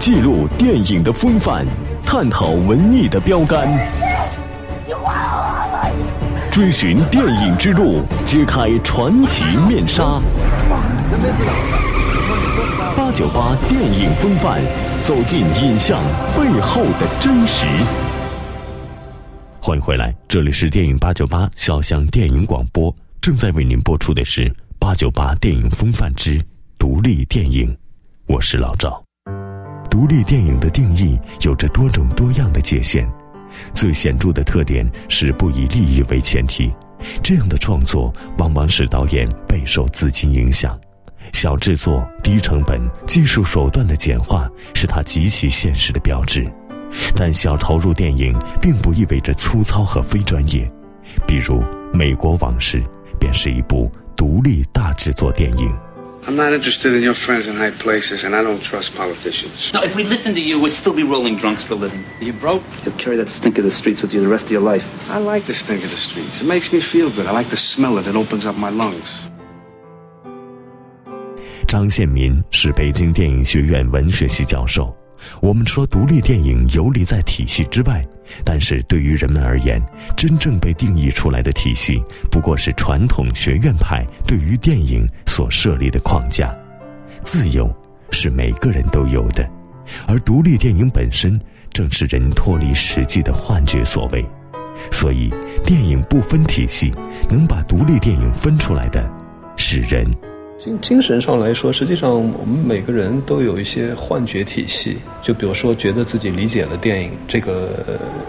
记录电影的风范，探讨文艺的标杆，追寻电影之路，揭开传奇面纱。八九八电影风范，走进影像背后的真实。欢迎回来，这里是电影八九八小巷电影广播，正在为您播出的是八九八电影风范之独立电影。我是老赵。独立电影的定义有着多种多样的界限，最显著的特点是不以利益为前提。这样的创作往往使导演备受资金影响，小制作、低成本、技术手段的简化是它极其现实的标志。但小投入电影并不意味着粗糙和非专业，比如《美国往事》便是一部独立大制作电影。I'm not interested in your friends in high places, and I don't trust politicians. Now, if we listened to you, we'd still be rolling drunks for a living. You broke? You'll carry that stink of the streets with you the rest of your life. I like the stink of the streets. It makes me feel good. I like the smell it. It opens up my lungs. 张献民是北京电影学院文学系教授。我们说独立电影游离在体系之外， 但是对于人们而言，真正被定义出来的体系不过是传统学院派对于电影所设立的框架。自由是每个人都有的，而独立电影本身正是人脱离实际的幻觉所为。所以，电影不分体系，能把独立电影分出来的，是人。精精神上来说，实际上我们每个人都有一些幻觉体系。就比如说，觉得自己理解了电影，这个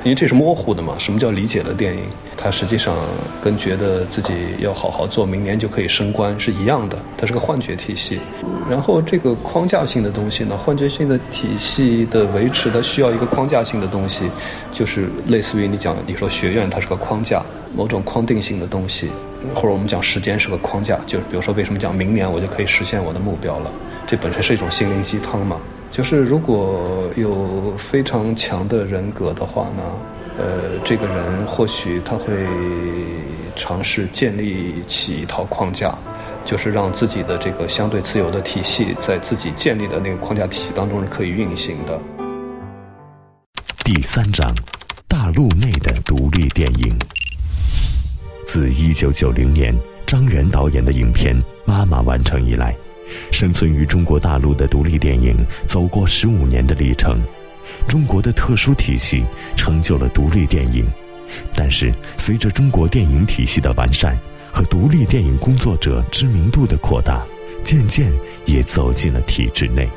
因为这是模糊的嘛。什么叫理解了电影？它实际上跟觉得自己要好好做，明年就可以升官是一样的。它是个幻觉体系。然后这个框架性的东西呢，幻觉性的体系的维持，它需要一个框架性的东西，就是类似于你讲，你说学院它是个框架，某种框定性的东西。或者我们讲时间是个框架，就是比如说为什么讲明年我就可以实现我的目标了？这本身是一种心灵鸡汤嘛。就是如果有非常强的人格的话呢，呃，这个人或许他会尝试建立起一套框架，就是让自己的这个相对自由的体系在自己建立的那个框架体系当中是可以运行的。第三章，大陆内的独立电影。自一九九零年张元导演的影片《妈妈》完成以来，生存于中国大陆的独立电影走过十五年的历程。中国的特殊体系成就了独立电影，但是随着中国电影体系的完善和独立电影工作者知名度的扩大，渐渐也走进了体制内。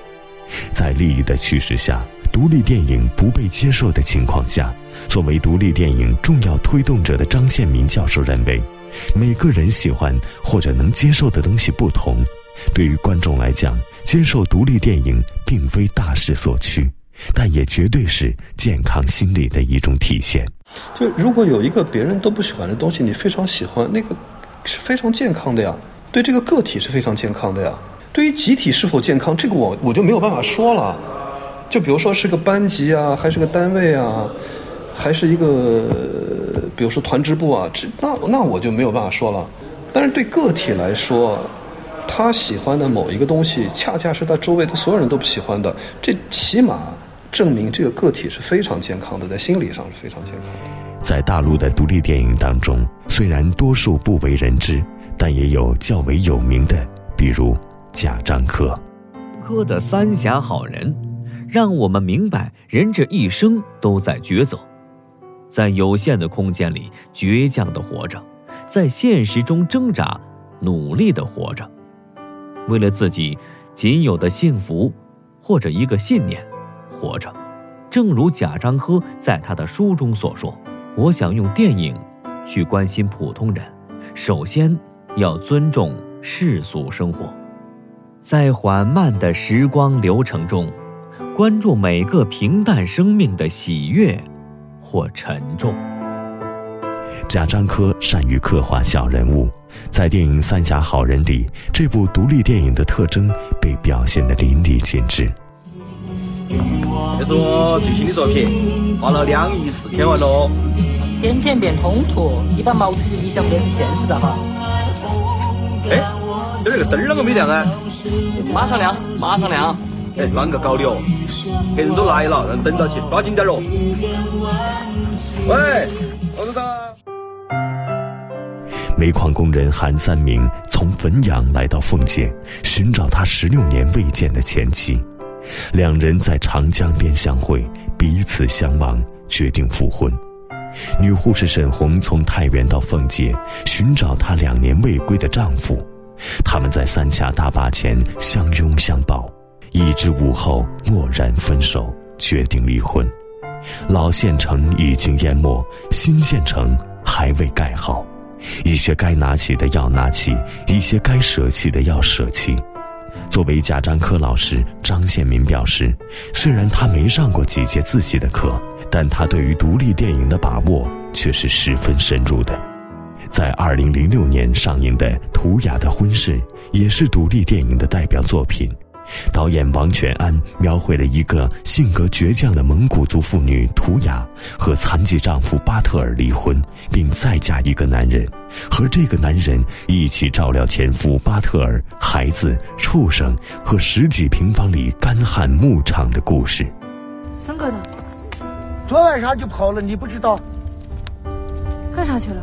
在利益的驱使下。独立电影不被接受的情况下，作为独立电影重要推动者的张献民教授认为，每个人喜欢或者能接受的东西不同。对于观众来讲，接受独立电影并非大势所趋，但也绝对是健康心理的一种体现。就如果有一个别人都不喜欢的东西，你非常喜欢，那个是非常健康的呀，对这个个体是非常健康的呀。对于集体是否健康，这个我我就没有办法说了。就比如说是个班级啊，还是个单位啊，还是一个，比如说团支部啊，这那那我就没有办法说了。但是对个体来说，他喜欢的某一个东西，恰恰是他周围的所有人都不喜欢的，这起码证明这个个体是非常健康的，在心理上是非常健康的。在大陆的独立电影当中，虽然多数不为人知，但也有较为有名的，比如贾樟柯。柯的三峡好人。让我们明白，人这一生都在抉择，在有限的空间里倔强的活着，在现实中挣扎，努力的活着，为了自己仅有的幸福或者一个信念活着。正如贾樟柯在他的书中所说：“我想用电影去关心普通人，首先要尊重世俗生活，在缓慢的时光流程中。”关注每个平淡生命的喜悦或沉重。贾樟柯善于刻画小人物，在电影《三峡好人》里，这部独立电影的特征被表现得淋漓尽致。这是我最新的作品，花了两亿四千万喽。天堑变通途，你把毛主席的理想变成现实了哈。哎，这个灯啷个没亮啊？马上亮，马上亮。哎，啷个搞的哦？客人都来了，让等到起，抓紧点哦。喂，王总。煤矿工人韩三明从汾阳来到奉节，寻找他十六年未见的前妻。两人在长江边相会，彼此相望，决定复婚。女护士沈红从太原到奉节，寻找她两年未归的丈夫。他们在三峡大坝前相拥相抱，一支午后蓦然分手，决定离婚。老县城已经淹没，新县城还未盖好，一些该拿起的要拿起，一些该舍弃的要舍弃。作为贾樟柯老师，张献民表示，虽然他没上过几节自己的课，但他对于独立电影的把握却是十分深入的。在二零零六年上映的《图雅的婚事》也是独立电影的代表作品。导演王全安描绘了一个性格倔强的蒙古族妇女图雅和残疾丈夫巴特尔离婚，并再嫁一个男人，和这个男人一起照料前夫巴特尔、孩子、畜生和十几平方里干旱牧场的故事。三哥呢？昨晚上就跑了，你不知道？干啥去了？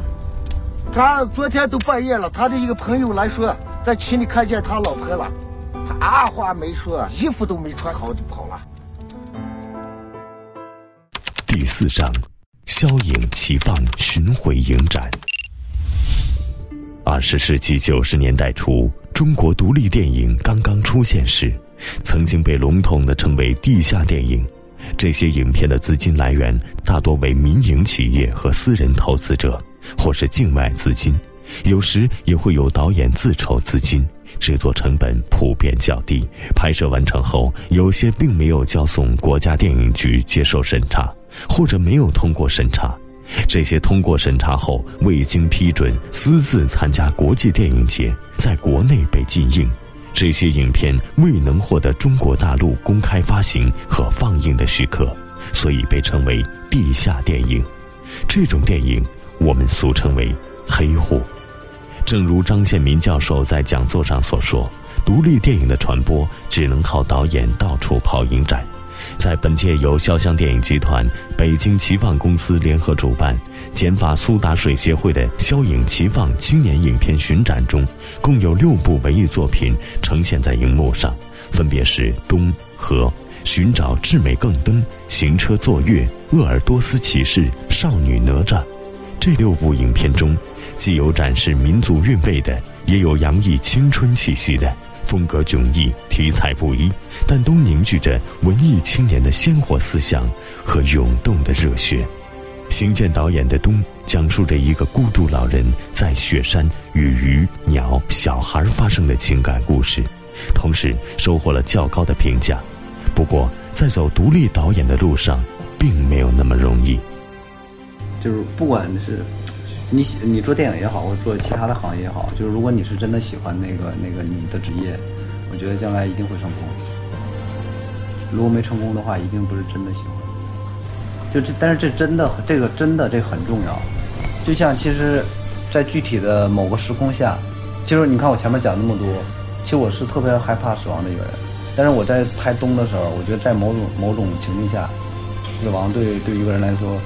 他昨天都半夜了，他的一个朋友来说，在群里看见他老婆了。他二话没说，衣服都没穿好就跑了。第四章，消影齐放巡回影展。二十世纪九十年代初，中国独立电影刚刚出现时，曾经被笼统的称为“地下电影”。这些影片的资金来源大多为民营企业和私人投资者，或是境外资金，有时也会有导演自筹资金。制作成本普遍较低，拍摄完成后，有些并没有交送国家电影局接受审查，或者没有通过审查。这些通过审查后未经批准私自参加国际电影节，在国内被禁映。这些影片未能获得中国大陆公开发行和放映的许可，所以被称为地下电影。这种电影我们俗称为黑户。正如张献民教授在讲座上所说，独立电影的传播只能靠导演到处跑影展。在本届由潇湘电影集团、北京奇放公司联合主办、减法苏打水协会的消影齐放青年影片巡展中，共有六部文艺作品呈现在荧幕上，分别是《冬》和《寻找至美更登》《行车坐月》《鄂尔多斯骑士》《少女哪吒》。这六部影片中。既有展示民族韵味的，也有洋溢青春气息的，风格迥异，题材不一，但都凝聚着文艺青年的鲜活思想和涌动的热血。邢健导演的《冬》讲述着一个孤独老人在雪山与鱼、鸟、小孩发生的情感故事，同时收获了较高的评价。不过，在走独立导演的路上，并没有那么容易。就是不管是。你你做电影也好，或者做其他的行业也好，就是如果你是真的喜欢那个那个你的职业，我觉得将来一定会成功。如果没成功的话，一定不是真的喜欢。就这，但是这真的这个真的这很重要。就像其实，在具体的某个时空下，其实你看我前面讲那么多，其实我是特别害怕死亡的一个人。但是我在拍冬的时候，我觉得在某种某种情境下，死亡对对一个人来说，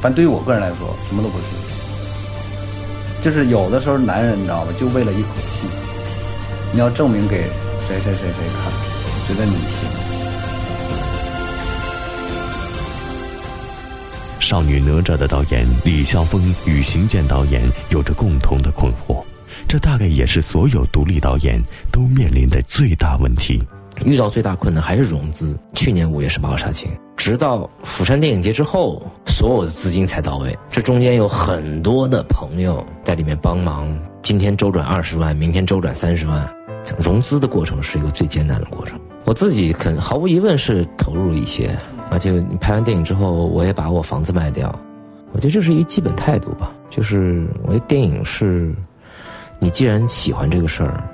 反正对于我个人来说，什么都不是。就是有的时候，男人你知道吗？就为了一口气，你要证明给谁谁谁谁看，觉得你行。少女哪吒的导演李霄峰与邢健导演有着共同的困惑，这大概也是所有独立导演都面临的最大问题。遇到最大困难还是融资。去年五月十八号杀青，直到釜山电影节之后，所有的资金才到位。这中间有很多的朋友在里面帮忙，今天周转二十万，明天周转三十万。融资的过程是一个最艰难的过程。我自己肯毫无疑问是投入一些，而且你拍完电影之后，我也把我房子卖掉。我觉得这是一基本态度吧，就是我觉得电影是，你既然喜欢这个事儿。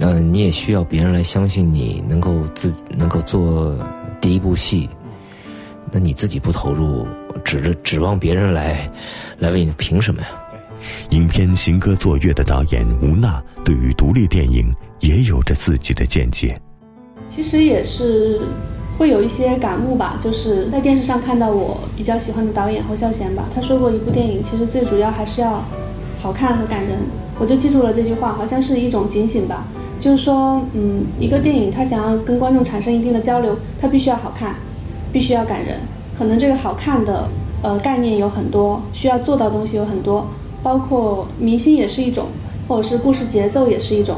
嗯，你也需要别人来相信你能够自能够做第一部戏，那你自己不投入，指着指望别人来来为你，凭什么呀？影片《行歌坐月》的导演吴娜对于独立电影也有着自己的见解。其实也是会有一些感悟吧，就是在电视上看到我比较喜欢的导演侯孝贤吧，他说过一部电影其实最主要还是要好看和感人，我就记住了这句话，好像是一种警醒吧，就是说，嗯，一个电影它想要跟观众产生一定的交流，它必须要好看，必须要感人，可能这个好看的呃概念有很多，需要做到东西有很多，包括明星也是一种，或者是故事节奏也是一种。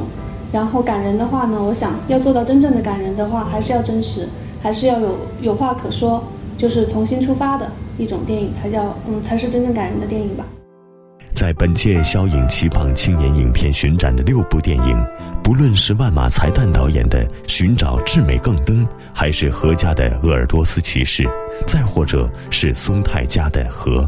然后感人的话呢，我想要做到真正的感人的话，还是要真实，还是要有有话可说，就是重新出发的一种电影，才叫嗯，才是真正感人的电影吧。在本届消影奇榜青年影片巡展的六部电影，不论是万马才旦导演的《寻找至美更登》，还是何家的《鄂尔多斯骑士》，再或者是松泰家的《河》，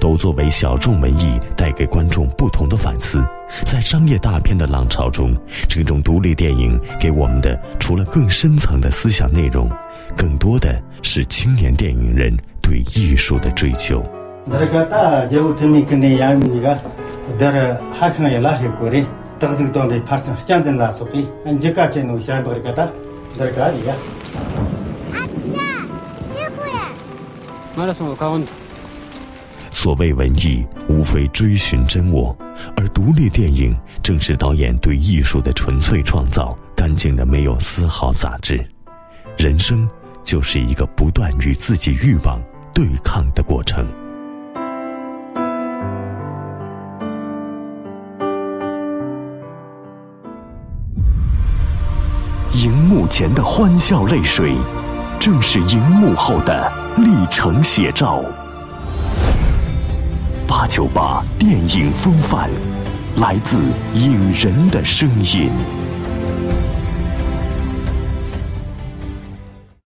都作为小众文艺带给观众不同的反思。在商业大片的浪潮中，这种独立电影给我们的，除了更深层的思想内容，更多的是青年电影人对艺术的追求。Hakna kore donde la chenu shan 所谓文艺，无非追寻真我，而独立电影正是导演对艺术的纯粹创造，干净的没有丝毫杂质。人生就是一个不断与自己欲望对抗的过程。荧幕前的欢笑泪水，正是荧幕后的历程写照。八九八电影风范，来自影人的声音。